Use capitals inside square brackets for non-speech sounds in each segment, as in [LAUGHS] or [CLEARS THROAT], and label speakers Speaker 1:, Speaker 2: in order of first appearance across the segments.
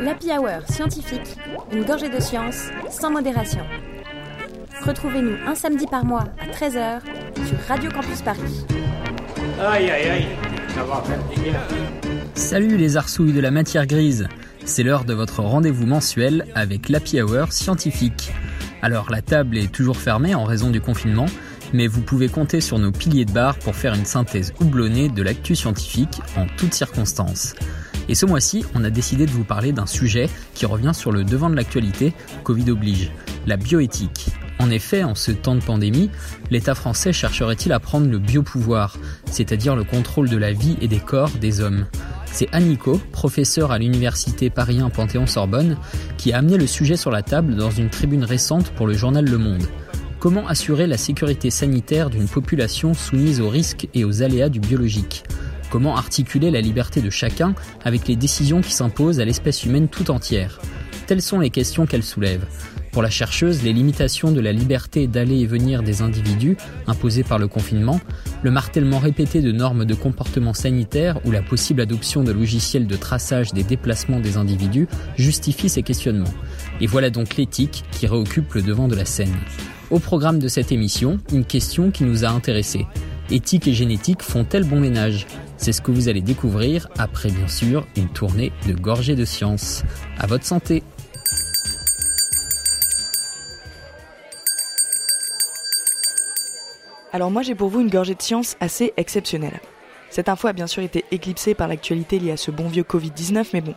Speaker 1: L'Happy Hour scientifique, une gorgée de science sans modération. Retrouvez-nous un samedi par mois à 13h sur Radio Campus Paris.
Speaker 2: Aïe aïe aïe, ça va faire du bien.
Speaker 3: Salut les arsouilles de la matière grise, c'est l'heure de votre rendez-vous mensuel avec l'Happy Hour scientifique. Alors la table est toujours fermée en raison du confinement, mais vous pouvez compter sur nos piliers de bar pour faire une synthèse houblonnée de l'actu scientifique en toutes circonstances. Et ce mois-ci, on a décidé de vous parler d'un sujet qui revient sur le devant de l'actualité, Covid oblige, la bioéthique. En effet, en ce temps de pandémie, l'État français chercherait-il à prendre le biopouvoir, c'est-à-dire le contrôle de la vie et des corps des hommes? C'est Annico, professeur à l'université Paris Panthéon-Sorbonne, qui a amené le sujet sur la table dans une tribune récente pour le journal Le Monde. Comment assurer la sécurité sanitaire d'une population soumise aux risques et aux aléas du biologique? Comment articuler la liberté de chacun avec les décisions qui s'imposent à l'espèce humaine tout entière? Telles sont les questions qu'elle soulève. Pour la chercheuse, les limitations de la liberté d'aller et venir des individus, imposées par le confinement, le martèlement répété de normes de comportement sanitaire ou la possible adoption de logiciels de traçage des déplacements des individus justifient ces questionnements. Et voilà donc l'éthique qui réoccupe le devant de la scène. Au programme de cette émission, une question qui nous a intéressés. Éthique et génétique font-elles bon ménage? C'est ce que vous allez découvrir après bien sûr une tournée de gorgées de science. À votre santé
Speaker 4: Alors moi j'ai pour vous une gorgée de science assez exceptionnelle. Cette info a bien sûr été éclipsée par l'actualité liée à ce bon vieux Covid-19, mais bon,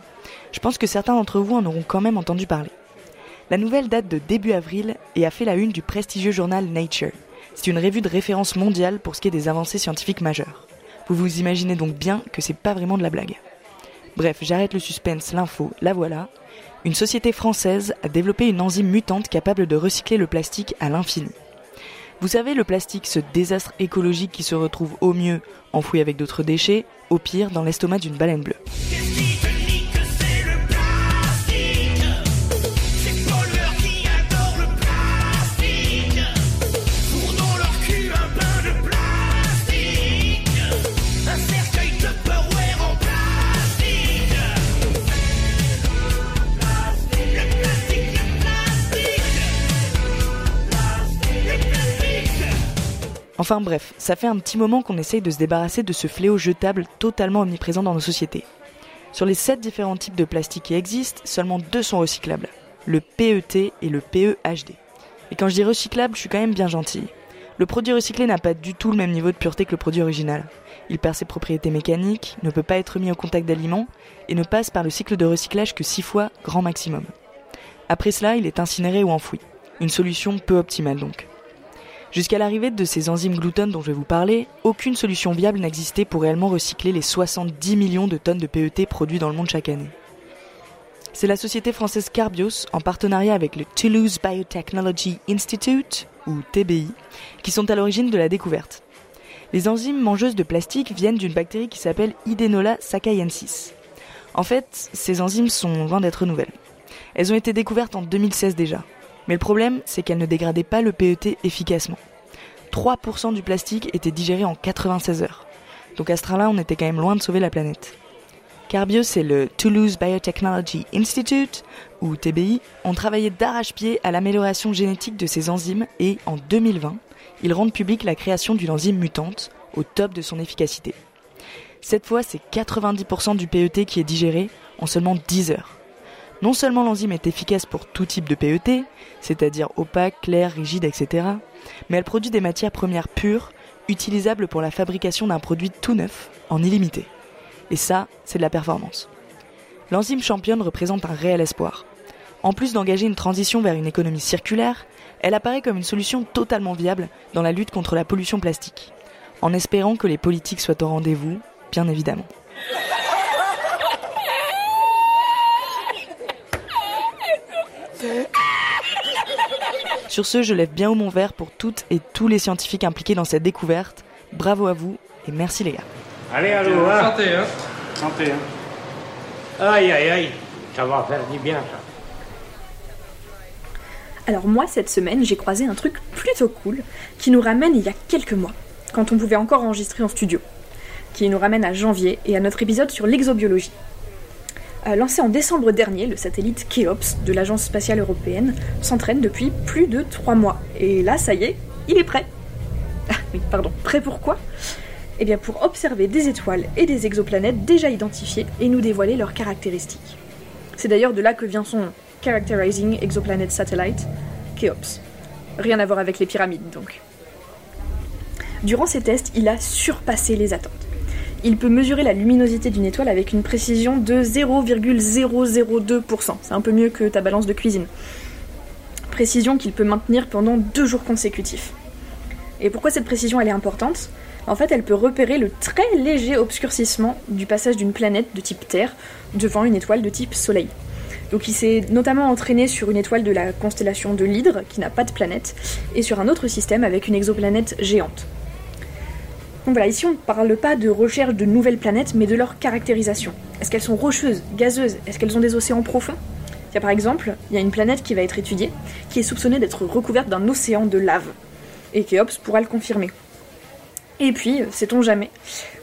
Speaker 4: je pense que certains d'entre vous en auront quand même entendu parler. La nouvelle date de début avril et a fait la une du prestigieux journal Nature. C'est une revue de référence mondiale pour ce qui est des avancées scientifiques majeures. Vous vous imaginez donc bien que c'est pas vraiment de la blague. Bref, j'arrête le suspense, l'info, la voilà. Une société française a développé une enzyme mutante capable de recycler le plastique à l'infini. Vous savez, le plastique, ce désastre écologique qui se retrouve au mieux enfoui avec d'autres déchets, au pire dans l'estomac d'une baleine bleue. Enfin bref, ça fait un petit moment qu'on essaye de se débarrasser de ce fléau jetable totalement omniprésent dans nos sociétés. Sur les 7 différents types de plastique qui existent, seulement deux sont recyclables, le PET et le PEHD. Et quand je dis recyclable, je suis quand même bien gentil. Le produit recyclé n'a pas du tout le même niveau de pureté que le produit original. Il perd ses propriétés mécaniques, ne peut pas être mis au contact d'aliments et ne passe par le cycle de recyclage que 6 fois grand maximum. Après cela, il est incinéré ou enfoui. Une solution peu optimale donc. Jusqu'à l'arrivée de ces enzymes gluten dont je vais vous parler, aucune solution viable n'existait pour réellement recycler les 70 millions de tonnes de PET produits dans le monde chaque année. C'est la société française Carbios, en partenariat avec le Toulouse Biotechnology Institute, ou TBI, qui sont à l'origine de la découverte. Les enzymes mangeuses de plastique viennent d'une bactérie qui s'appelle Idenola sakaiensis. En fait, ces enzymes sont loin d'être nouvelles. Elles ont été découvertes en 2016 déjà. Mais le problème, c'est qu'elle ne dégradait pas le PET efficacement. 3% du plastique était digéré en 96 heures. Donc à ce train-là, on était quand même loin de sauver la planète. Carbios et le Toulouse Biotechnology Institute, ou TBI, ont travaillé d'arrache-pied à l'amélioration génétique de ces enzymes et, en 2020, ils rendent public la création d'une enzyme mutante, au top de son efficacité. Cette fois, c'est 90% du PET qui est digéré en seulement 10 heures. Non seulement l'enzyme est efficace pour tout type de PET, c'est-à-dire opaque, clair, rigide, etc., mais elle produit des matières premières pures, utilisables pour la fabrication d'un produit tout neuf, en illimité. Et ça, c'est de la performance. L'enzyme championne représente un réel espoir. En plus d'engager une transition vers une économie circulaire, elle apparaît comme une solution totalement viable dans la lutte contre la pollution plastique, en espérant que les politiques soient au rendez-vous, bien évidemment. [LAUGHS] Sur ce, je lève bien haut mon verre pour toutes et tous les scientifiques impliqués dans cette découverte. Bravo à vous et merci les gars.
Speaker 2: Allez, allô, hein.
Speaker 5: Santé, hein
Speaker 2: Santé, hein. Aïe, aïe, aïe, ça va faire du bien, ça.
Speaker 6: Alors moi, cette semaine, j'ai croisé un truc plutôt cool qui nous ramène il y a quelques mois, quand on pouvait encore enregistrer en studio, qui nous ramène à janvier et à notre épisode sur l'exobiologie. Lancé en décembre dernier, le satellite Keops de l'Agence spatiale européenne s'entraîne depuis plus de 3 mois. Et là, ça y est, il est prêt. Ah oui, pardon, prêt pour quoi? Eh bien pour observer des étoiles et des exoplanètes déjà identifiées et nous dévoiler leurs caractéristiques. C'est d'ailleurs de là que vient son Characterizing Exoplanet Satellite, Keops. Rien à voir avec les pyramides donc. Durant ces tests, il a surpassé les attentes. Il peut mesurer la luminosité d'une étoile avec une précision de 0,002%. C'est un peu mieux que ta balance de cuisine. Précision qu'il peut maintenir pendant deux jours consécutifs. Et pourquoi cette précision elle est importante? En fait, elle peut repérer le très léger obscurcissement du passage d'une planète de type Terre devant une étoile de type Soleil. Donc il s'est notamment entraîné sur une étoile de la constellation de l'Hydre, qui n'a pas de planète, et sur un autre système avec une exoplanète géante. Donc voilà, ici on ne parle pas de recherche de nouvelles planètes, mais de leur caractérisation. Est-ce qu'elles sont rocheuses, gazeuses? Est-ce qu'elles ont des océans profonds? Tiens, Par exemple, il y a une planète qui va être étudiée, qui est soupçonnée d'être recouverte d'un océan de lave. Et Keops pourra le confirmer. Et puis, sait-on jamais,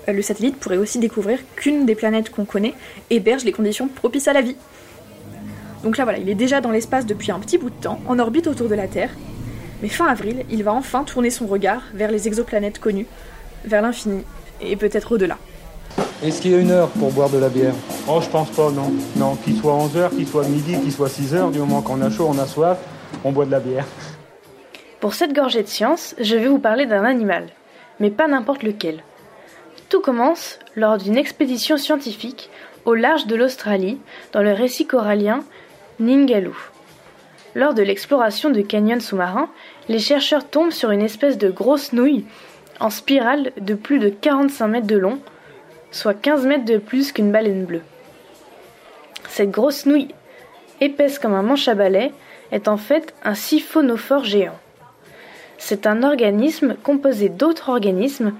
Speaker 6: le satellite pourrait aussi découvrir qu'une des planètes qu'on connaît héberge les conditions propices à la vie. Donc là voilà, il est déjà dans l'espace depuis un petit bout de temps, en orbite autour de la Terre. Mais fin avril, il va enfin tourner son regard vers les exoplanètes connues, vers l'infini, et peut-être au-delà.
Speaker 5: Est-ce qu'il y a une heure pour boire de la bière?
Speaker 7: Oh, je pense pas, non. Non, qu'il soit 11h, qu'il soit midi, qu'il soit 6h, du moment qu'on a chaud, on a soif, on boit de la bière.
Speaker 8: Pour cette gorgée de science, je vais vous parler d'un animal, mais pas n'importe lequel. Tout commence lors d'une expédition scientifique au large de l'Australie, dans le récit corallien Ningaloo. Lors de l'exploration de canyons sous-marins, les chercheurs tombent sur une espèce de grosse nouille en spirale de plus de 45 mètres de long, soit 15 mètres de plus qu'une baleine bleue. Cette grosse nouille, épaisse comme un manche à balai, est en fait un siphonophore géant. C'est un organisme composé d'autres organismes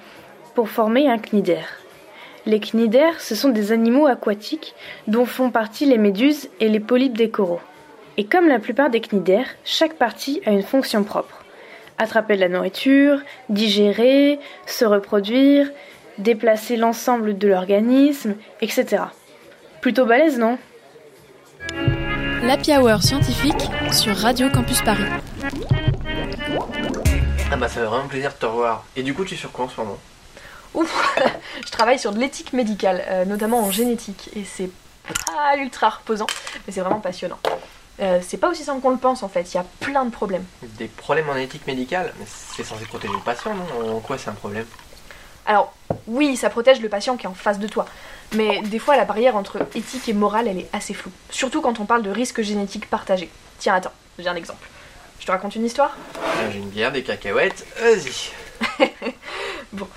Speaker 8: pour former un cnidaire. Les cnidaires, ce sont des animaux aquatiques dont font partie les méduses et les polypes des coraux. Et comme la plupart des cnidaires, chaque partie a une fonction propre. Attraper de la nourriture, digérer, se reproduire, déplacer l'ensemble de l'organisme, etc. Plutôt balèze, non?
Speaker 9: L'Happy Hour scientifique sur Radio Campus Paris.
Speaker 10: Ah bah ça fait vraiment plaisir de te revoir. Et du coup tu es sur quoi en ce moment?
Speaker 6: Ouf [LAUGHS] Je travaille sur de l'éthique médicale, euh, notamment en génétique, et c'est pas ultra reposant, mais c'est vraiment passionnant. Euh, c'est pas aussi simple qu'on le pense en fait, il y a plein de problèmes.
Speaker 10: Des problèmes en éthique médicale Mais c'est censé protéger le patient, non En quoi c'est un problème
Speaker 6: Alors, oui, ça protège le patient qui est en face de toi, mais des fois la barrière entre éthique et morale elle est assez floue, surtout quand on parle de risques génétiques partagés. Tiens, attends, j'ai un exemple. Je te raconte une histoire
Speaker 10: J'ai une bière, des cacahuètes, vas-y. [LAUGHS]
Speaker 6: Bon,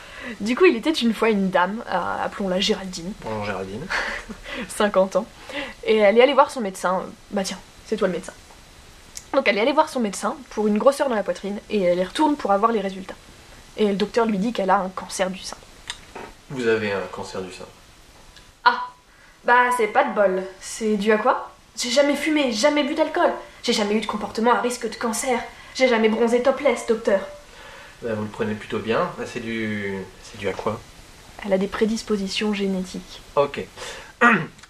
Speaker 6: du coup, il était une fois une dame, euh, appelons-la Géraldine,
Speaker 10: Bonjour Géraldine. [LAUGHS]
Speaker 6: 50 ans, et elle est allée voir son médecin. euh, Bah tiens, c'est toi le médecin. Donc elle est allée voir son médecin pour une grosseur dans la poitrine et elle y retourne pour avoir les résultats. Et le docteur lui dit qu'elle a un cancer du sein.
Speaker 10: Vous avez un cancer du sein.
Speaker 6: Ah Bah c'est pas de bol. C'est dû à quoi? J'ai jamais fumé, jamais bu d'alcool. J'ai jamais eu de comportement à risque de cancer. J'ai jamais bronzé topless, docteur.
Speaker 10: Bah, vous le prenez plutôt bien. Bah, c'est du. C'est dû à quoi?
Speaker 6: Elle a des prédispositions génétiques.
Speaker 10: Ok. [CLEARS THROAT]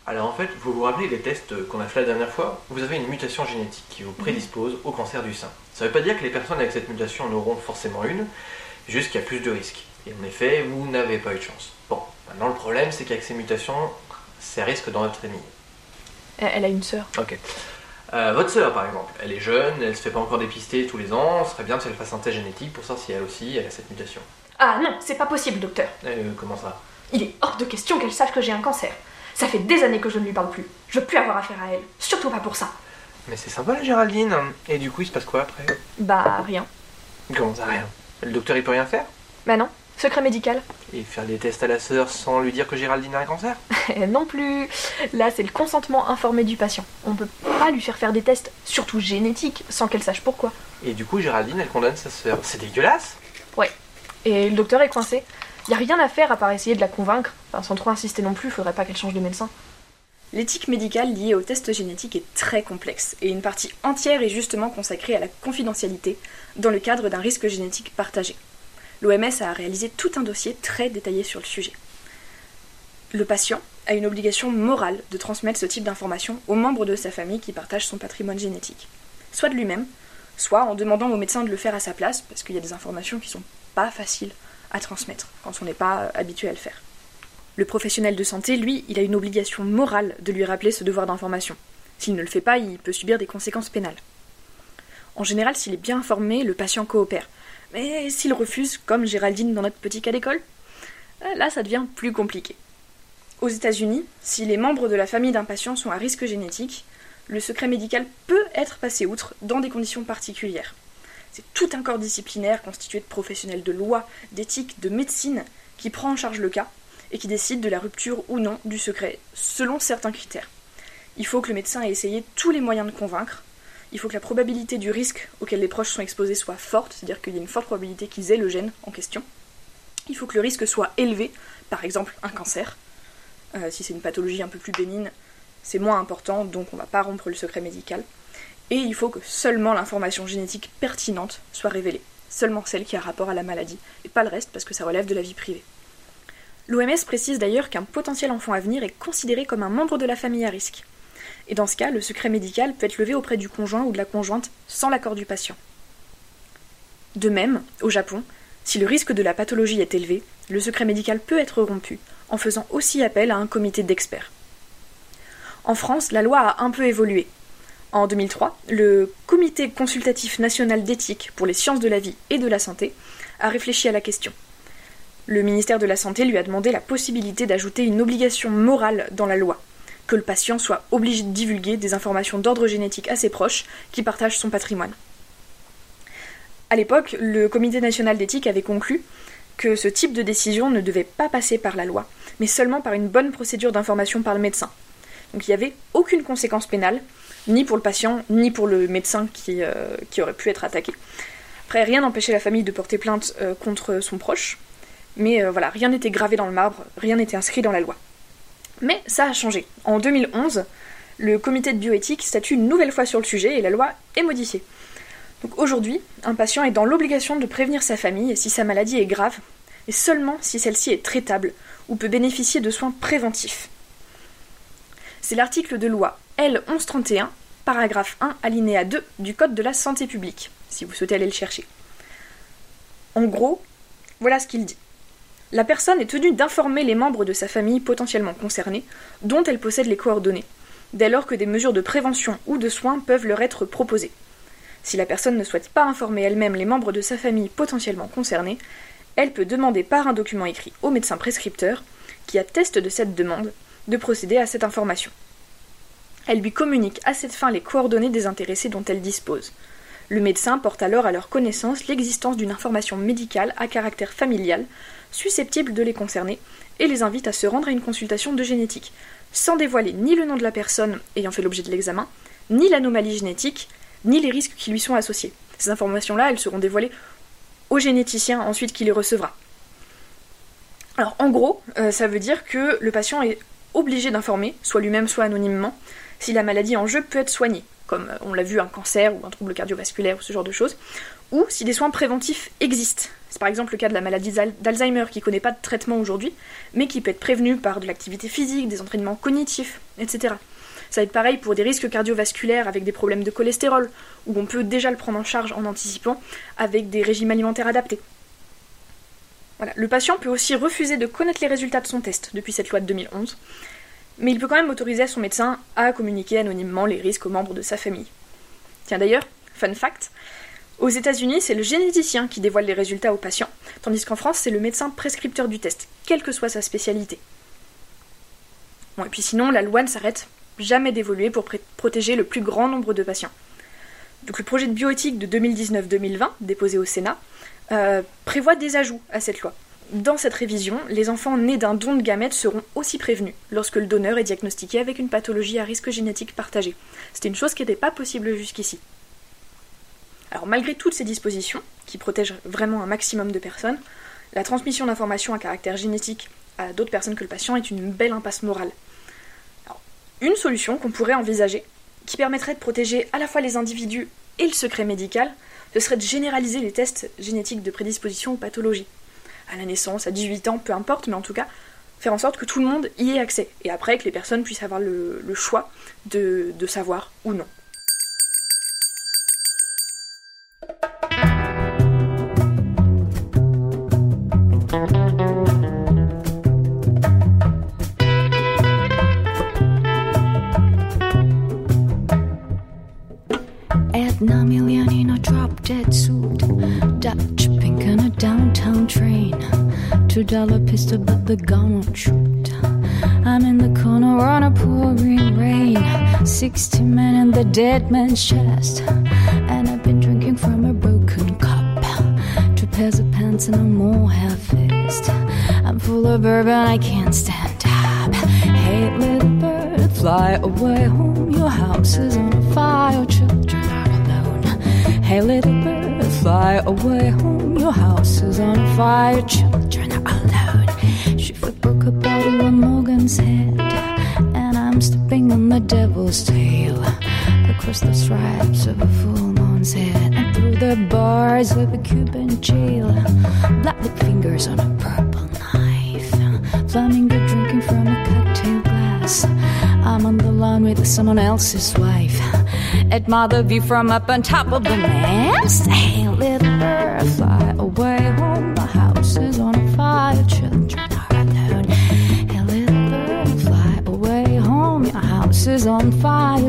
Speaker 10: Alors en fait, vous vous rappelez des tests qu'on a fait la dernière fois? Vous avez une mutation génétique qui vous prédispose au cancer du sein. Ça ne veut pas dire que les personnes avec cette mutation en auront forcément une, juste qu'il y a plus de risques. Et en effet, vous n'avez pas eu de chance. Bon, maintenant le problème c'est qu'avec ces mutations, c'est risque dans votre famille.
Speaker 6: Elle elle a une sœur.
Speaker 10: Ok. Euh, votre sœur par exemple, elle est jeune, elle se fait pas encore dépister tous les ans, ce serait bien qu'elle fasse un test génétique pour savoir si elle aussi elle a cette mutation.
Speaker 6: Ah non, c'est pas possible, docteur.
Speaker 10: Euh, comment ça?
Speaker 6: Il est hors de question qu'elle sache que j'ai un cancer. Ça fait des années que je ne lui parle plus. Je veux plus avoir affaire à elle. Surtout pas pour ça.
Speaker 10: Mais c'est sympa la Géraldine Et du coup il se passe quoi après
Speaker 6: Bah rien.
Speaker 10: Comment ça rien? Le docteur il peut rien faire?
Speaker 6: Bah non. Secret médical
Speaker 10: Et faire des tests à la sœur sans lui dire que Géraldine a un cancer? [LAUGHS]
Speaker 6: Non plus. Là, c'est le consentement informé du patient. On peut pas lui faire faire des tests, surtout génétiques, sans qu'elle sache pourquoi.
Speaker 10: Et du coup Géraldine elle condamne sa sœur. C'est dégueulasse?
Speaker 6: Et le docteur est coincé. Y a rien à faire à part essayer de la convaincre. Enfin, sans trop insister non plus, faudrait pas qu'elle change de médecin. L'éthique médicale liée aux tests génétiques est très complexe, et une partie entière est justement consacrée à la confidentialité dans le cadre d'un risque génétique partagé. L'OMS a réalisé tout un dossier très détaillé sur le sujet. Le patient a une obligation morale de transmettre ce type d'informations aux membres de sa famille qui partagent son patrimoine génétique. Soit de lui-même, soit en demandant au médecin de le faire à sa place, parce qu'il y a des informations qui sont pas faciles à transmettre quand on n'est pas habitué à le faire. Le professionnel de santé, lui, il a une obligation morale de lui rappeler ce devoir d'information. S'il ne le fait pas, il peut subir des conséquences pénales. En général, s'il est bien informé, le patient coopère. Mais s'il refuse, comme Géraldine dans notre petit cas d'école, là ça devient plus compliqué. Aux États-Unis, si les membres de la famille d'un patient sont à risque génétique, le secret médical peut être passé outre dans des conditions particulières. C'est tout un corps disciplinaire constitué de professionnels de loi, d'éthique, de médecine qui prend en charge le cas et qui décide de la rupture ou non du secret selon certains critères. Il faut que le médecin ait essayé tous les moyens de convaincre. Il faut que la probabilité du risque auquel les proches sont exposés soit forte, c'est-à-dire qu'il y a une forte probabilité qu'ils aient le gène en question. Il faut que le risque soit élevé, par exemple un cancer. Euh, si c'est une pathologie un peu plus bénigne, c'est moins important, donc on ne va pas rompre le secret médical. Et il faut que seulement l'information génétique pertinente soit révélée, seulement celle qui a rapport à la maladie, et pas le reste parce que ça relève de la vie privée. L'OMS précise d'ailleurs qu'un potentiel enfant à venir est considéré comme un membre de la famille à risque. Et dans ce cas, le secret médical peut être levé auprès du conjoint ou de la conjointe sans l'accord du patient. De même, au Japon, si le risque de la pathologie est élevé, le secret médical peut être rompu en faisant aussi appel à un comité d'experts. En France, la loi a un peu évolué. En 2003, le Comité consultatif national d'éthique pour les sciences de la vie et de la santé a réfléchi à la question. Le ministère de la Santé lui a demandé la possibilité d'ajouter une obligation morale dans la loi, que le patient soit obligé de divulguer des informations d'ordre génétique à ses proches qui partagent son patrimoine. À l'époque, le Comité national d'éthique avait conclu que ce type de décision ne devait pas passer par la loi, mais seulement par une bonne procédure d'information par le médecin. Donc il n'y avait aucune conséquence pénale, ni pour le patient, ni pour le médecin qui, euh, qui aurait pu être attaqué. Après, rien n'empêchait la famille de porter plainte euh, contre son proche, mais euh, voilà, rien n'était gravé dans le marbre, rien n'était inscrit dans la loi. Mais ça a changé. En 2011, le comité de bioéthique statue une nouvelle fois sur le sujet et la loi est modifiée. Donc aujourd'hui, un patient est dans l'obligation de prévenir sa famille si sa maladie est grave, et seulement si celle-ci est traitable ou peut bénéficier de soins préventifs. C'est l'article de loi L1131, paragraphe 1, alinéa 2 du Code de la santé publique, si vous souhaitez aller le chercher. En gros, voilà ce qu'il dit. La personne est tenue d'informer les membres de sa famille potentiellement concernés, dont elle possède les coordonnées, dès lors que des mesures de prévention ou de soins peuvent leur être proposées. Si la personne ne souhaite pas informer elle-même les membres de sa famille potentiellement concernés, elle peut demander par un document écrit au médecin prescripteur, qui atteste de cette demande, de procéder à cette information. Elle lui communique à cette fin les coordonnées des intéressés dont elle dispose. Le médecin porte alors à leur connaissance l'existence d'une information médicale à caractère familial susceptible de les concerner et les invite à se rendre à une consultation de génétique, sans dévoiler ni le nom de la personne ayant fait l'objet de l'examen, ni l'anomalie génétique, ni les risques qui lui sont associés. Ces informations-là, elles seront dévoilées au généticien ensuite qui les recevra. Alors en gros, euh, ça veut dire que le patient est obligé d'informer, soit lui-même, soit anonymement, si la maladie en jeu peut être soignée, comme euh, on l'a vu un cancer ou un trouble cardiovasculaire ou ce genre de choses, ou si des soins préventifs existent. C'est par exemple le cas de la maladie d'Alzheimer qui ne connaît pas de traitement aujourd'hui, mais qui peut être prévenue par de l'activité physique, des entraînements cognitifs, etc. Ça va être pareil pour des risques cardiovasculaires avec des problèmes de cholestérol, où on peut déjà le prendre en charge en anticipant avec des régimes alimentaires adaptés. Le patient peut aussi refuser de connaître les résultats de son test depuis cette loi de 2011, mais il peut quand même autoriser son médecin à communiquer anonymement les risques aux membres de sa famille. Tiens d'ailleurs, fun fact, aux États-Unis, c'est le généticien qui dévoile les résultats aux patients, tandis qu'en France, c'est le médecin prescripteur du test, quelle que soit sa spécialité. Bon, et puis sinon, la loi ne s'arrête jamais d'évoluer pour protéger le plus grand nombre de patients. Donc le projet de bioéthique de 2019-2020, déposé au Sénat, euh, prévoit des ajouts à cette loi. Dans cette révision, les enfants nés d'un don de gamètes seront aussi prévenus lorsque le donneur est diagnostiqué avec une pathologie à risque génétique partagé. C'était une chose qui n'était pas possible jusqu'ici. Alors malgré toutes ces dispositions, qui protègent vraiment un maximum de personnes, la transmission d'informations à caractère génétique à d'autres personnes que le patient est une belle impasse morale. une solution qu'on pourrait envisager, qui permettrait de protéger à la fois les individus et le secret médical, ce serait de généraliser les tests génétiques de prédisposition aux pathologies à la naissance, à 18 ans, peu importe, mais en tout cas, faire en sorte que tout le monde y ait accès. Et après, que les personnes puissent avoir le, choix de, de savoir ou non.
Speaker 11: Dead suit, Dutch pink on a downtown train. Two dollar pistol, but the gun won't shoot. I'm in the corner on a pouring rain. Sixty men in the dead man's chest, and I've been drinking from a broken cup. Two pairs of pants and a more half-faced. I'm full of bourbon, I can't stand up. Hey, little bird, fly away home. Your house is on fire, alone. Hey, little bird, fly away home. Your house is on fire, children are alone. She broke a bottle Morgan's head, and I'm stepping on the devil's tail across the stripes of a full moon's head and through the bars of a Cuban jail. Black fingers on a purple knife, flamingo drinking from a cocktail glass. I'm on the lawn with someone else's wife. Admire the view from up on top of the mast. Hey, little bird, fly away home. The house is on fire, children are alone. Hey, little bird, fly away home. Your house is on fire,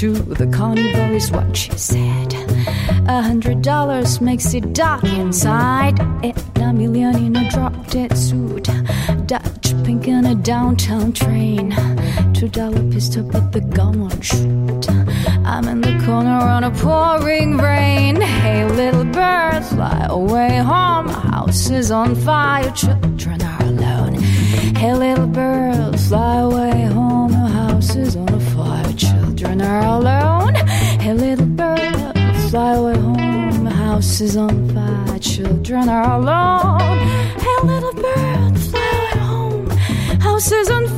Speaker 11: to the carnival is what she said. A hundred dollars makes it dark inside. and a million in a drop dead suit. Dutch pink in a downtown train. Two dollar pistol, but the gun won't shoot. I'm in the corner on a pouring rain. Hey, little bird, fly away home. House is on fire. Children are alone. Hey, little bird, fly away Are alone. Hey, little bird, fly away home. House is on fire. Children are alone. Hey, little bird, fly away home. House is on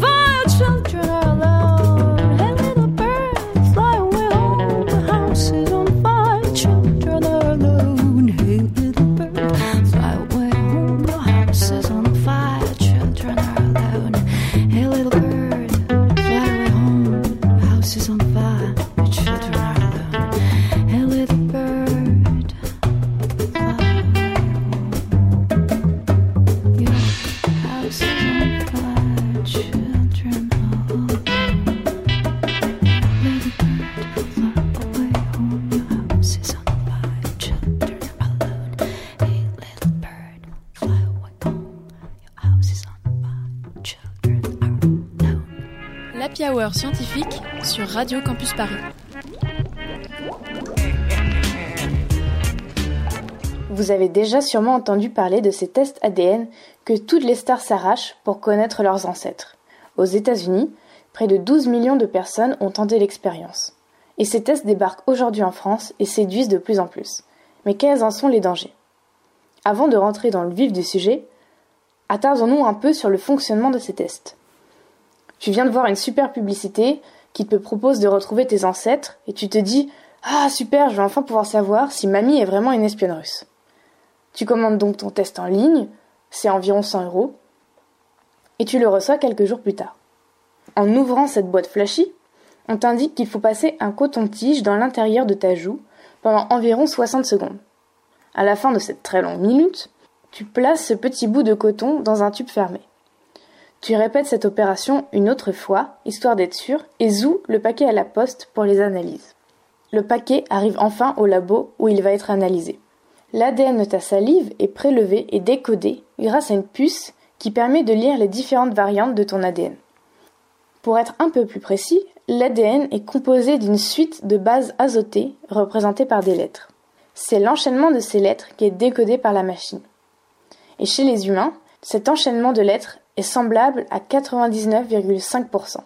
Speaker 8: Vous avez déjà sûrement entendu parler de ces tests ADN que toutes les stars s'arrachent pour connaître leurs ancêtres. Aux États-Unis, près de 12 millions de personnes ont tenté l'expérience. Et ces tests débarquent aujourd'hui en France et séduisent de plus en plus. Mais quels en sont les dangers? Avant de rentrer dans le vif du sujet, attardons-nous un peu sur le fonctionnement de ces tests. Tu viens de voir une super publicité qui te propose de retrouver tes ancêtres et tu te dis Ah super, je vais enfin pouvoir savoir si mamie est vraiment une espionne russe. Tu commandes donc ton test en ligne, c'est environ 100 euros, et tu le reçois quelques jours plus tard. En ouvrant cette boîte flashy, on t'indique qu'il faut passer un coton-tige dans l'intérieur de ta joue pendant environ 60 secondes. À la fin de cette très longue minute, tu places ce petit bout de coton dans un tube fermé. Tu répètes cette opération une autre fois, histoire d'être sûr, et zoues le paquet à la poste pour les analyses. Le paquet arrive enfin au labo où il va être analysé. L'ADN de ta salive est prélevé et décodé grâce à une puce qui permet de lire les différentes variantes de ton ADN. Pour être un peu plus précis, l'ADN est composé d'une suite de bases azotées représentées par des lettres. C'est l'enchaînement de ces lettres qui est décodé par la machine. Et chez les humains, cet enchaînement de lettres est semblable à 99,5%.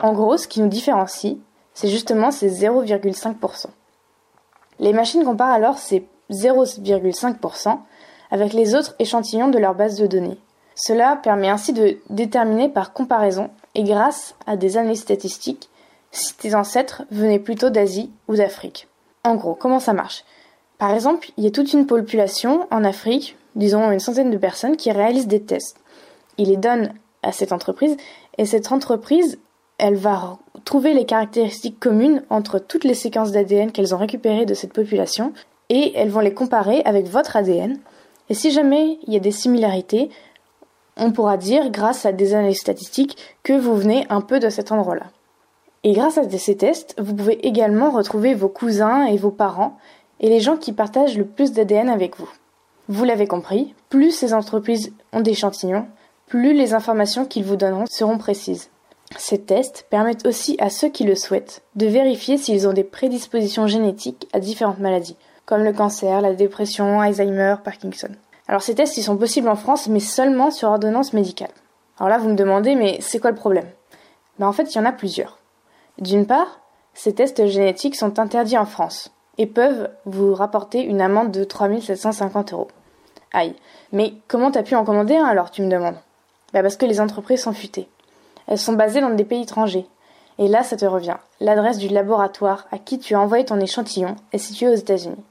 Speaker 8: En gros, ce qui nous différencie, c'est justement ces 0,5%. Les machines comparent alors ces 0,5% avec les autres échantillons de leur base de données. Cela permet ainsi de déterminer par comparaison et grâce à des analyses statistiques si tes ancêtres venaient plutôt d'Asie ou d'Afrique. En gros, comment ça marche? Par exemple, il y a toute une population en Afrique, disons une centaine de personnes, qui réalisent des tests. Ils les donnent à cette entreprise et cette entreprise, elle va trouver les caractéristiques communes entre toutes les séquences d'ADN qu'elles ont récupérées de cette population et elles vont les comparer avec votre ADN. Et si jamais il y a des similarités, on pourra dire, grâce à des analyses statistiques, que vous venez un peu de cet endroit-là. Et grâce à ces tests, vous pouvez également retrouver vos cousins et vos parents et les gens qui partagent le plus d'ADN avec vous. Vous l'avez compris, plus ces entreprises ont d'échantillons, plus les informations qu'ils vous donneront seront précises. Ces tests permettent aussi à ceux qui le souhaitent de vérifier s'ils ont des prédispositions génétiques à différentes maladies, comme le cancer, la dépression, Alzheimer, Parkinson. Alors ces tests, ils sont possibles en France, mais seulement sur ordonnance médicale. Alors là, vous me demandez, mais c'est quoi le problème? Ben, En fait, il y en a plusieurs. D'une part, ces tests génétiques sont interdits en France et peuvent vous rapporter une amende de 3750 euros. Aïe. Mais comment t'as pu en commander un alors, tu me demandes? Ben Parce que les entreprises sont futées. Elles sont basées dans des pays étrangers. Et là, ça te revient. L'adresse du laboratoire à qui tu as envoyé ton échantillon est située aux États-Unis.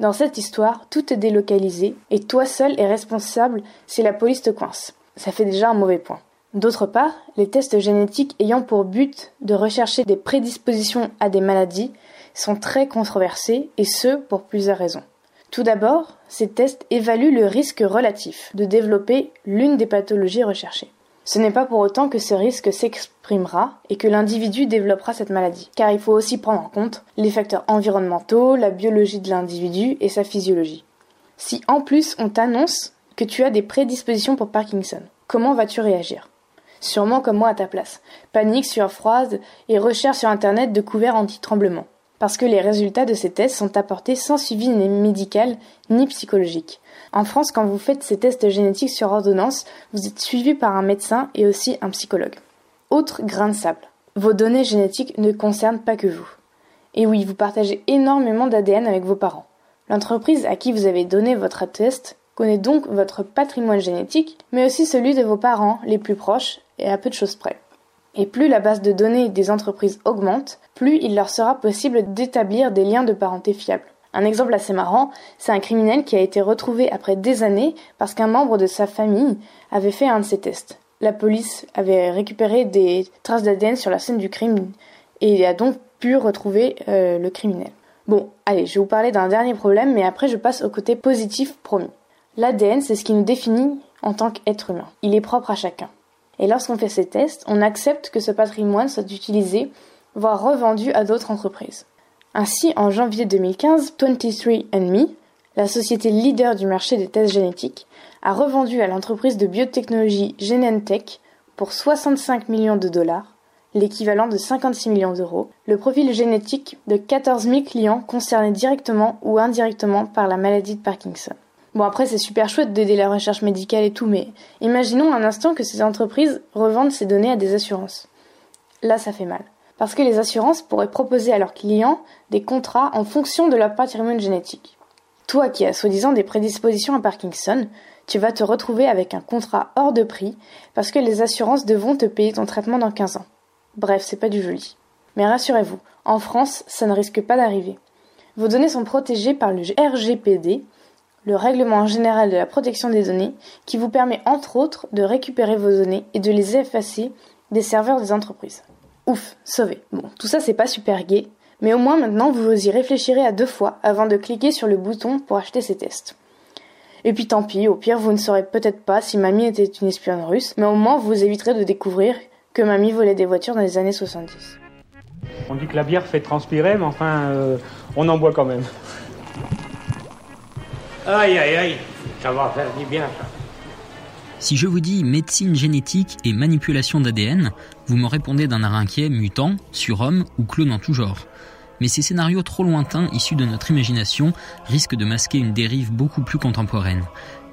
Speaker 8: Dans cette histoire, tout est délocalisé et toi seul es responsable si la police te coince. Ça fait déjà un mauvais point. D'autre part, les tests génétiques ayant pour but de rechercher des prédispositions à des maladies sont très controversés et ce pour plusieurs raisons. Tout d'abord, ces tests évaluent le risque relatif de développer l'une des pathologies recherchées. Ce n'est pas pour autant que ce risque s'exprimera et que l'individu développera cette maladie, car il faut aussi prendre en compte les facteurs environnementaux, la biologie de l'individu et sa physiologie. Si en plus on t'annonce que tu as des prédispositions pour Parkinson, comment vas-tu réagir? Sûrement comme moi à ta place. Panique, sueur froide et recherche sur internet de couverts anti-tremblement. Parce que les résultats de ces tests sont apportés sans suivi ni médical ni psychologique. En France, quand vous faites ces tests génétiques sur ordonnance, vous êtes suivi par un médecin et aussi un psychologue. Autre grain de sable. Vos données génétiques ne concernent pas que vous. Et oui, vous partagez énormément d'ADN avec vos parents. L'entreprise à qui vous avez donné votre test connaît donc votre patrimoine génétique, mais aussi celui de vos parents les plus proches et à peu de choses près. Et plus la base de données des entreprises augmente, plus il leur sera possible d'établir des liens de parenté fiables. Un exemple assez marrant, c'est un criminel qui a été retrouvé après des années parce qu'un membre de sa famille avait fait un de ses tests. La police avait récupéré des traces d'ADN sur la scène du crime et a donc pu retrouver euh, le criminel. Bon, allez, je vais vous parler d'un dernier problème, mais après je passe au côté positif promis. L'ADN, c'est ce qui nous définit en tant qu'être humain. Il est propre à chacun. Et lorsqu'on fait ces tests, on accepte que ce patrimoine soit utilisé, voire revendu à d'autres entreprises. Ainsi, en janvier 2015, 23andMe, la société leader du marché des tests génétiques, a revendu à l'entreprise de biotechnologie Genentech pour 65 millions de dollars, l'équivalent de 56 millions d'euros, le profil génétique de 14 000 clients concernés directement ou indirectement par la maladie de Parkinson. Bon après c'est super chouette d'aider la recherche médicale et tout, mais imaginons un instant que ces entreprises revendent ces données à des assurances. Là ça fait mal parce que les assurances pourraient proposer à leurs clients des contrats en fonction de leur patrimoine génétique. Toi qui as soi-disant des prédispositions à Parkinson, tu vas te retrouver avec un contrat hors de prix parce que les assurances devront te payer ton traitement dans 15 ans. Bref, c'est pas du joli. Mais rassurez-vous, en France, ça ne risque pas d'arriver. Vos données sont protégées par le RGPD, le Règlement général de la protection des données, qui vous permet entre autres de récupérer vos données et de les effacer des serveurs des entreprises. Ouf, sauvé. Bon, tout ça c'est pas super gai, mais au moins maintenant vous y réfléchirez à deux fois avant de cliquer sur le bouton pour acheter ces tests. Et puis tant pis, au pire vous ne saurez peut-être pas si mamie était une espionne russe, mais au moins vous éviterez de découvrir que mamie volait des voitures dans les années 70.
Speaker 7: On dit que la bière fait transpirer, mais enfin, euh, on en boit quand même.
Speaker 2: Aïe, aïe, aïe, ça va faire du bien ça.
Speaker 3: Si je vous dis médecine génétique et manipulation d'ADN, vous me répondez d'un air inquiet, mutant, surhomme ou clone en tout genre. Mais ces scénarios trop lointains issus de notre imagination risquent de masquer une dérive beaucoup plus contemporaine,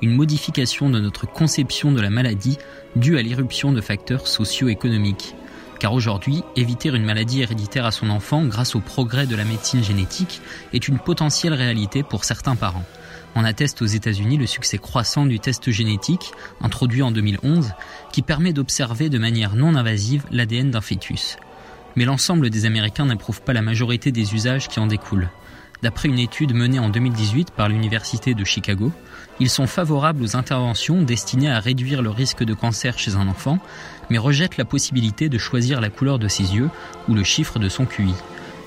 Speaker 3: une modification de notre conception de la maladie due à l'irruption de facteurs socio-économiques. Car aujourd'hui, éviter une maladie héréditaire à son enfant grâce au progrès de la médecine génétique est une potentielle réalité pour certains parents. On atteste aux États-Unis le succès croissant du test génétique, introduit en 2011, qui permet d'observer de manière non invasive l'ADN d'un fœtus. Mais l'ensemble des Américains n'approuve pas la majorité des usages qui en découlent. D'après une étude menée en 2018 par l'Université de Chicago, ils sont favorables aux interventions destinées à réduire le risque de cancer chez un enfant, mais rejettent la possibilité de choisir la couleur de ses yeux ou le chiffre de son QI.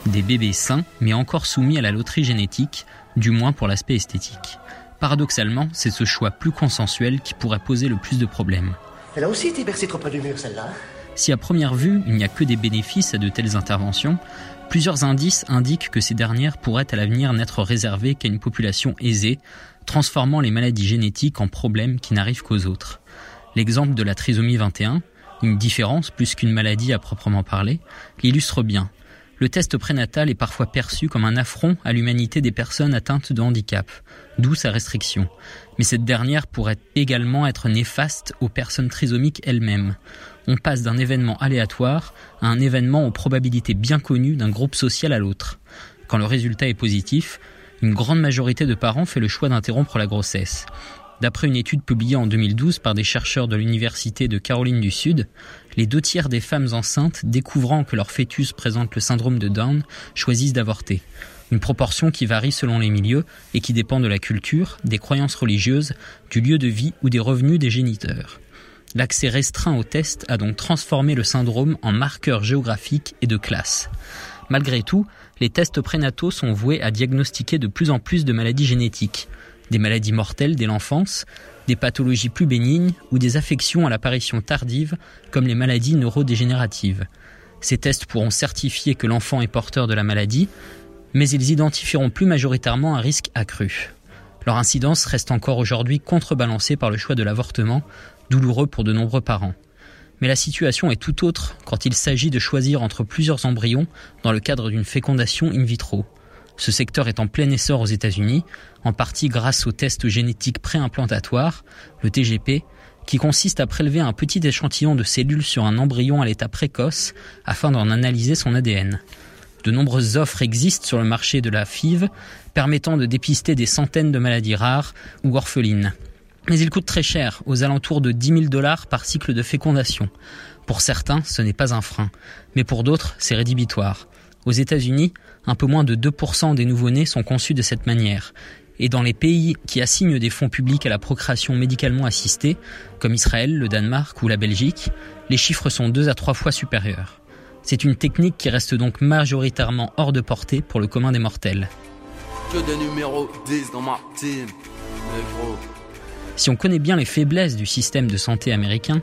Speaker 3: Des bébés sains, mais encore soumis à la loterie génétique, du moins pour l'aspect esthétique. Paradoxalement, c'est ce choix plus consensuel qui pourrait poser le plus de problèmes.
Speaker 12: Elle a aussi été bercée trop près du mur, celle-là.
Speaker 3: Si à première vue, il n'y a que des bénéfices à de telles interventions, plusieurs indices indiquent que ces dernières pourraient à l'avenir n'être réservées qu'à une population aisée, transformant les maladies génétiques en problèmes qui n'arrivent qu'aux autres. L'exemple de la trisomie 21, une différence plus qu'une maladie à proprement parler, l'illustre bien le test prénatal est parfois perçu comme un affront à l'humanité des personnes atteintes de handicap, d'où sa restriction. Mais cette dernière pourrait également être néfaste aux personnes trisomiques elles-mêmes. On passe d'un événement aléatoire à un événement aux probabilités bien connues d'un groupe social à l'autre. Quand le résultat est positif, une grande majorité de parents fait le choix d'interrompre la grossesse. D'après une étude publiée en 2012 par des chercheurs de l'Université de Caroline du Sud, les deux tiers des femmes enceintes découvrant que leur fœtus présente le syndrome de Down choisissent d'avorter. Une proportion qui varie selon les milieux et qui dépend de la culture, des croyances religieuses, du lieu de vie ou des revenus des géniteurs. L'accès restreint au test a donc transformé le syndrome en marqueur géographique et de classe. Malgré tout, les tests prénataux sont voués à diagnostiquer de plus en plus de maladies génétiques, des maladies mortelles dès l'enfance, des pathologies plus bénignes ou des affections à l'apparition tardive comme les maladies neurodégénératives. Ces tests pourront certifier que l'enfant est porteur de la maladie, mais ils identifieront plus majoritairement un risque accru. Leur incidence reste encore aujourd'hui contrebalancée par le choix de l'avortement, douloureux pour de nombreux parents. Mais la situation est tout autre quand il s'agit de choisir entre plusieurs embryons dans le cadre d'une fécondation in vitro. Ce secteur est en plein essor aux États-Unis, en partie grâce au test génétique préimplantatoire, le TGP, qui consiste à prélever un petit échantillon de cellules sur un embryon à l'état précoce afin d'en analyser son ADN. De nombreuses offres existent sur le marché de la FIV permettant de dépister des centaines de maladies rares ou orphelines. Mais il coûte très cher, aux alentours de 10 000 dollars par cycle de fécondation. Pour certains, ce n'est pas un frein, mais pour d'autres, c'est rédhibitoire. Aux États-Unis, un peu moins de 2% des nouveau-nés sont conçus de cette manière. Et dans les pays qui assignent des fonds publics à la procréation médicalement assistée, comme Israël, le Danemark ou la Belgique, les chiffres sont deux à trois fois supérieurs. C'est une technique qui reste donc majoritairement hors de portée pour le commun des mortels. Que des numéros 10 dans ma team, si on connaît bien les faiblesses du système de santé américain,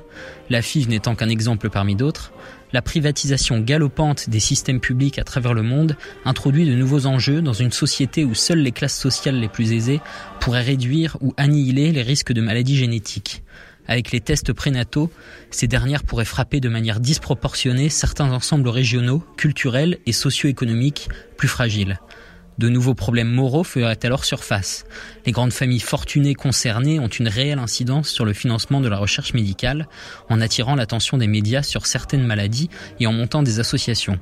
Speaker 3: la FIV n'étant qu'un exemple parmi d'autres, la privatisation galopante des systèmes publics à travers le monde introduit de nouveaux enjeux dans une société où seules les classes sociales les plus aisées pourraient réduire ou annihiler les risques de maladies génétiques. Avec les tests prénataux, ces dernières pourraient frapper de manière disproportionnée certains ensembles régionaux, culturels et socio-économiques plus fragiles. De nouveaux problèmes moraux feraient alors surface. Les grandes familles fortunées concernées ont une réelle incidence sur le financement de la recherche médicale, en attirant l'attention des médias sur certaines maladies et en montant des associations.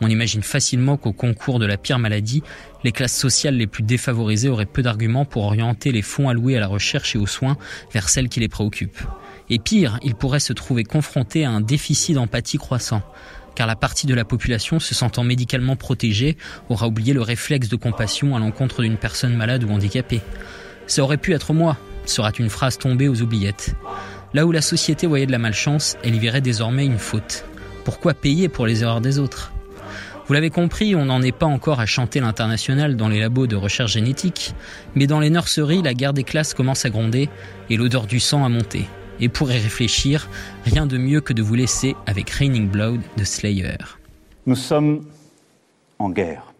Speaker 3: On imagine facilement qu'au concours de la pire maladie, les classes sociales les plus défavorisées auraient peu d'arguments pour orienter les fonds alloués à la recherche et aux soins vers celles qui les préoccupent. Et pire, ils pourraient se trouver confrontés à un déficit d'empathie croissant car la partie de la population se sentant médicalement protégée aura oublié le réflexe de compassion à l'encontre d'une personne malade ou handicapée. Ça aurait pu être moi, sera une phrase tombée aux oubliettes. Là où la société voyait de la malchance, elle y verrait désormais une faute. Pourquoi payer pour les erreurs des autres? Vous l'avez compris, on n'en est pas encore à chanter l'international dans les labos de recherche génétique, mais dans les nurseries, la guerre des classes commence à gronder et l'odeur du sang à monter. Et pour y réfléchir, rien de mieux que de vous laisser avec Raining Blood de Slayer.
Speaker 13: Nous sommes en guerre.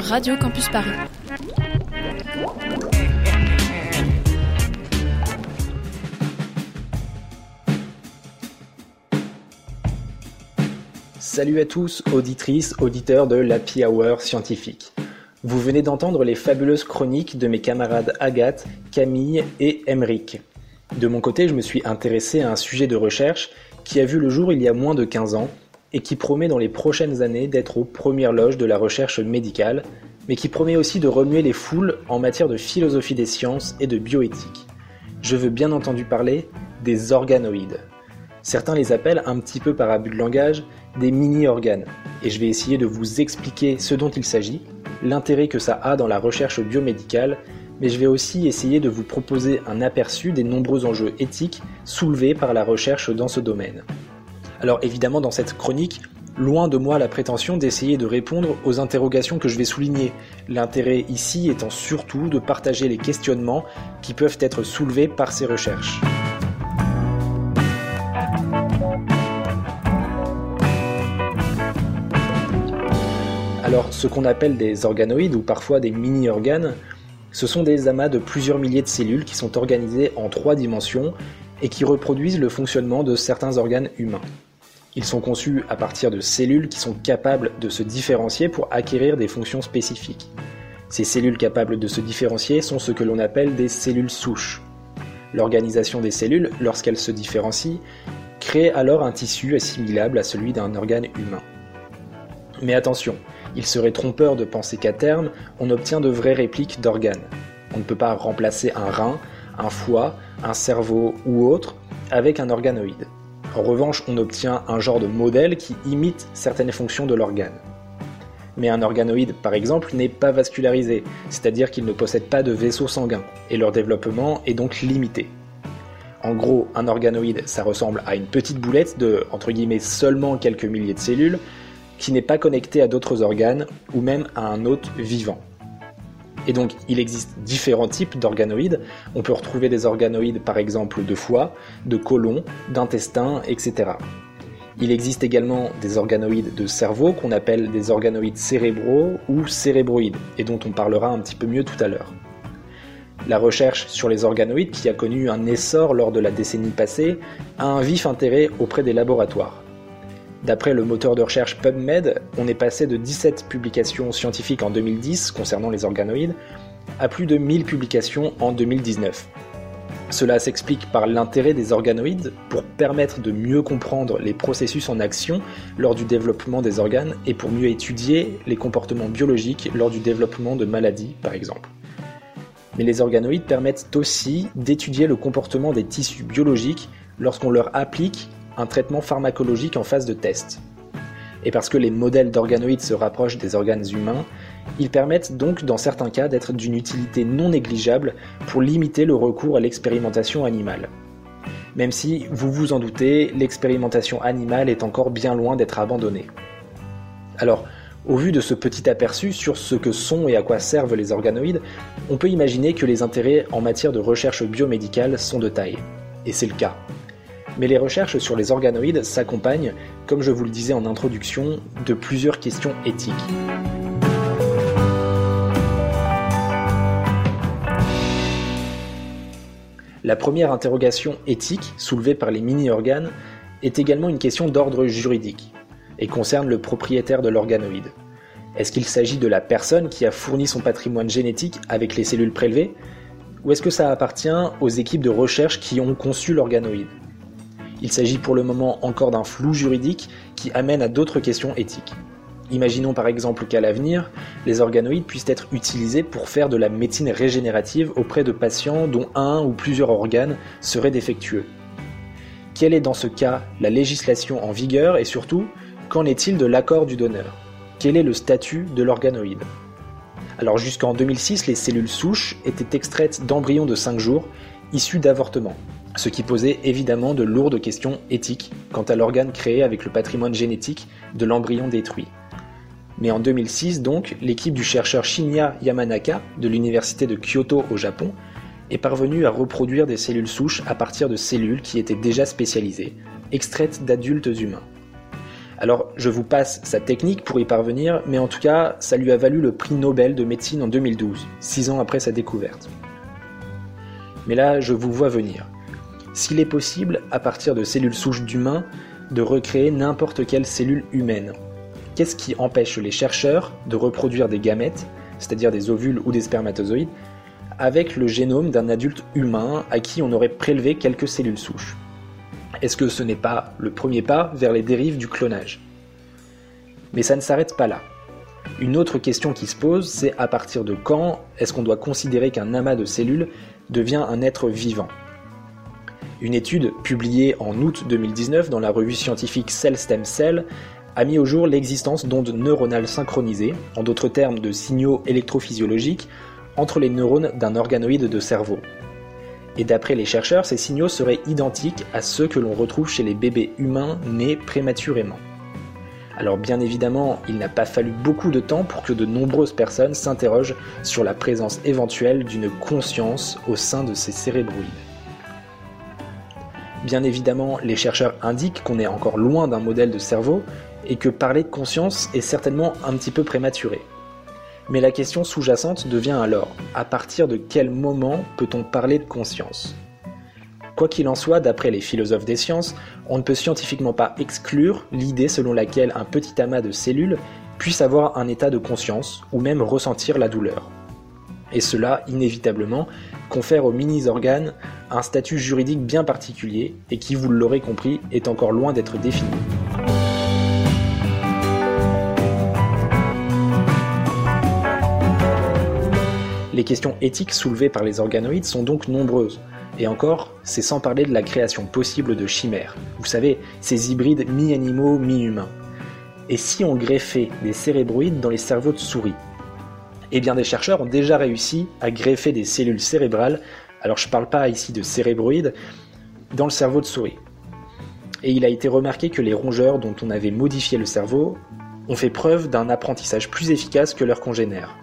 Speaker 9: Radio Campus Paris.
Speaker 14: Salut à tous, auditrices, auditeurs de l'Happy Hour scientifique. Vous venez d'entendre les fabuleuses chroniques de mes camarades Agathe, Camille et Emeric. De mon côté, je me suis intéressé à un sujet de recherche qui a vu le jour il y a moins de 15 ans et qui promet dans les prochaines années d'être aux premières loges de la recherche médicale, mais qui promet aussi de remuer les foules en matière de philosophie des sciences et de bioéthique. Je veux bien entendu parler des organoïdes. Certains les appellent un petit peu par abus de langage des mini-organes, et je vais essayer de vous expliquer ce dont il s'agit, l'intérêt que ça a dans la recherche biomédicale, mais je vais aussi essayer de vous proposer un aperçu des nombreux enjeux éthiques soulevés par la recherche dans ce domaine. Alors évidemment dans cette chronique, loin de moi la prétention d'essayer de répondre aux interrogations que je vais souligner, l'intérêt ici étant surtout de partager les questionnements qui peuvent être soulevés par ces recherches. Alors, ce qu'on appelle des organoïdes ou parfois des mini-organes, ce sont des amas de plusieurs milliers de cellules qui sont organisées en trois dimensions et qui reproduisent le fonctionnement de certains organes humains. Ils sont conçus à partir de cellules qui sont capables de se différencier pour acquérir des fonctions spécifiques. Ces cellules capables de se différencier sont ce que l'on appelle des cellules souches. L'organisation des cellules, lorsqu'elles se différencient, crée alors un tissu assimilable à celui d'un organe humain. Mais attention, il serait trompeur de penser qu'à terme, on obtient de vraies répliques d'organes. On ne peut pas remplacer un rein, un foie, un cerveau ou autre avec un organoïde. En revanche, on obtient un genre de modèle qui imite certaines fonctions de l'organe. Mais un organoïde, par exemple, n'est pas vascularisé, c'est-à-dire qu'il ne possède pas de vaisseau sanguin, et leur développement est donc limité. En gros, un organoïde, ça ressemble à une petite boulette de, entre guillemets, seulement quelques milliers de cellules, qui n'est pas connecté à d'autres organes ou même à un hôte vivant. Et donc il existe différents types d'organoïdes. On peut retrouver des organoïdes par exemple de foie, de côlon, d'intestin, etc. Il existe également des organoïdes de cerveau qu'on appelle des organoïdes cérébraux ou cérébroïdes, et dont on parlera un petit peu mieux tout à l'heure. La recherche sur les organoïdes, qui a connu un essor lors de la décennie passée, a un vif intérêt auprès des laboratoires. D'après le moteur de recherche PubMed, on est passé de 17 publications scientifiques en 2010 concernant les organoïdes à plus de 1000 publications en 2019. Cela s'explique par l'intérêt des organoïdes pour permettre de mieux comprendre les processus en action lors du développement des organes et pour mieux étudier les comportements biologiques lors du développement de maladies par exemple. Mais les organoïdes permettent aussi d'étudier le comportement des tissus biologiques lorsqu'on leur applique un traitement pharmacologique en phase de test. Et parce que les modèles d'organoïdes se rapprochent des organes humains, ils permettent donc dans certains cas d'être d'une utilité non négligeable pour limiter le recours à l'expérimentation animale. Même si, vous vous en doutez, l'expérimentation animale est encore bien loin d'être abandonnée. Alors, au vu de ce petit aperçu sur ce que sont et à quoi servent les organoïdes, on peut imaginer que les intérêts en matière de recherche biomédicale sont de taille. Et c'est le cas mais les recherches sur les organoïdes s'accompagnent, comme je vous le disais en introduction, de plusieurs questions éthiques. La première interrogation éthique soulevée par les mini-organes est également une question d'ordre juridique et concerne le propriétaire de l'organoïde. Est-ce qu'il s'agit de la personne qui a fourni son patrimoine génétique avec les cellules prélevées ou est-ce que ça appartient aux équipes de recherche qui ont conçu l'organoïde? Il s'agit pour le moment encore d'un flou juridique qui amène à d'autres questions éthiques. Imaginons par exemple qu'à l'avenir, les organoïdes puissent être utilisés pour faire de la médecine régénérative auprès de patients dont un ou plusieurs organes seraient défectueux. Quelle est dans ce cas la législation en vigueur et surtout, qu'en est-il de l'accord du donneur? Quel est le statut de l'organoïde? Alors jusqu'en 2006, les cellules souches étaient extraites d'embryons de 5 jours issus d'avortements ce qui posait évidemment de lourdes questions éthiques quant à l'organe créé avec le patrimoine génétique de l'embryon détruit. Mais en 2006 donc, l'équipe du chercheur Shinya Yamanaka de l'université de Kyoto au Japon est parvenue à reproduire des cellules souches à partir de cellules qui étaient déjà spécialisées, extraites d'adultes humains. Alors je vous passe sa technique pour y parvenir, mais en tout cas ça lui a valu le prix Nobel de médecine en 2012, six ans après sa découverte. Mais là je vous vois venir. S'il est possible, à partir de cellules souches d'humains, de recréer n'importe quelle cellule humaine, qu'est-ce qui empêche les chercheurs de reproduire des gamètes, c'est-à-dire des ovules ou des spermatozoïdes, avec le génome d'un adulte humain à qui on aurait prélevé quelques cellules souches? Est-ce que ce n'est pas le premier pas vers les dérives du clonage? Mais ça ne s'arrête pas là. Une autre question qui se pose, c'est à partir de quand est-ce qu'on doit considérer qu'un amas de cellules devient un être vivant? Une étude publiée en août 2019 dans la revue scientifique Cell Stem Cell a mis au jour l'existence d'ondes neuronales synchronisées, en d'autres termes de signaux électrophysiologiques, entre les neurones d'un organoïde de cerveau. Et d'après les chercheurs, ces signaux seraient identiques à ceux que l'on retrouve chez les bébés humains nés prématurément. Alors bien évidemment, il n'a pas fallu beaucoup de temps pour que de nombreuses personnes s'interrogent sur la présence éventuelle d'une conscience au sein de ces cérébroïdes. Bien évidemment, les chercheurs indiquent qu'on est encore loin d'un modèle de cerveau et que parler de conscience est certainement un petit peu prématuré. Mais la question sous-jacente devient alors, à partir de quel moment peut-on parler de conscience? Quoi qu'il en soit, d'après les philosophes des sciences, on ne peut scientifiquement pas exclure l'idée selon laquelle un petit amas de cellules puisse avoir un état de conscience ou même ressentir la douleur. Et cela, inévitablement, confère aux mini-organes un statut juridique bien particulier et qui, vous l'aurez compris, est encore loin d'être défini. Les questions éthiques soulevées par les organoïdes sont donc nombreuses. Et encore, c'est sans parler de la création possible de chimères. Vous savez, ces hybrides mi-animaux, mi-humains. Et si on greffait des cérébroïdes dans les cerveaux de souris? Eh bien, des chercheurs ont déjà réussi à greffer des cellules cérébrales, alors je ne parle pas ici de cérébroïdes, dans le cerveau de souris. Et il a été remarqué que les rongeurs dont on avait modifié le cerveau ont fait preuve d'un apprentissage plus efficace que leurs congénères.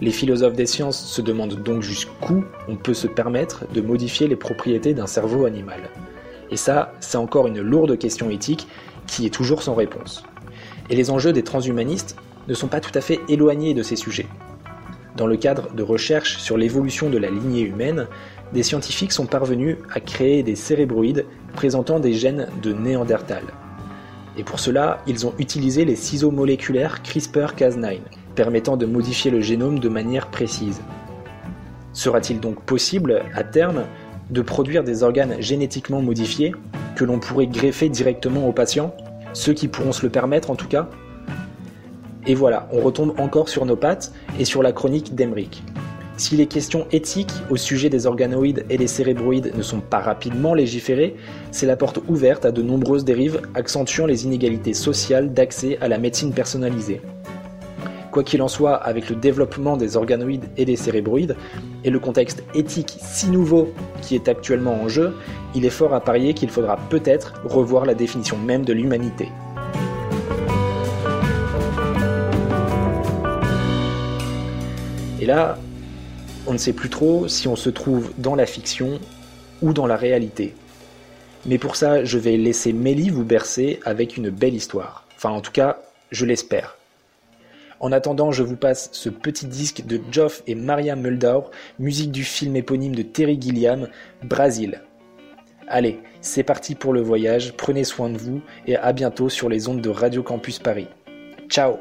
Speaker 14: Les philosophes des sciences se demandent donc jusqu'où on peut se permettre de modifier les propriétés d'un cerveau animal. Et ça, c'est encore une lourde question éthique qui est toujours sans réponse. Et les enjeux des transhumanistes ne sont pas tout à fait éloignés de ces sujets. Dans le cadre de recherches sur l'évolution de la lignée humaine, des scientifiques sont parvenus à créer des cérébroïdes présentant des gènes de Néandertal. Et pour cela, ils ont utilisé les ciseaux moléculaires CRISPR-Cas9, permettant de modifier le génome de manière précise. Sera-t-il donc possible, à terme, de produire des organes génétiquement modifiés que l'on pourrait greffer directement aux patients, ceux qui pourront se le permettre en tout cas? Et voilà, on retombe encore sur nos pattes et sur la chronique d'Emeric. Si les questions éthiques au sujet des organoïdes et des cérébroïdes ne sont pas rapidement légiférées, c'est la porte ouverte à de nombreuses dérives accentuant les inégalités sociales d'accès à la médecine personnalisée. Quoi qu'il en soit, avec le développement des organoïdes et des cérébroïdes, et le contexte éthique si nouveau qui est actuellement en jeu, il est fort à parier qu'il faudra peut-être revoir la définition même de l'humanité. Et là, on ne sait plus trop si on se trouve dans la fiction ou dans la réalité. Mais pour ça, je vais laisser Mélie vous bercer avec une belle histoire. Enfin, en tout cas, je l'espère. En attendant, je vous passe ce petit disque de Geoff et Maria Muldaur, musique du film éponyme de Terry Gilliam, Brasil. Allez, c'est parti pour le voyage, prenez soin de vous et à bientôt sur les ondes de Radio Campus Paris. Ciao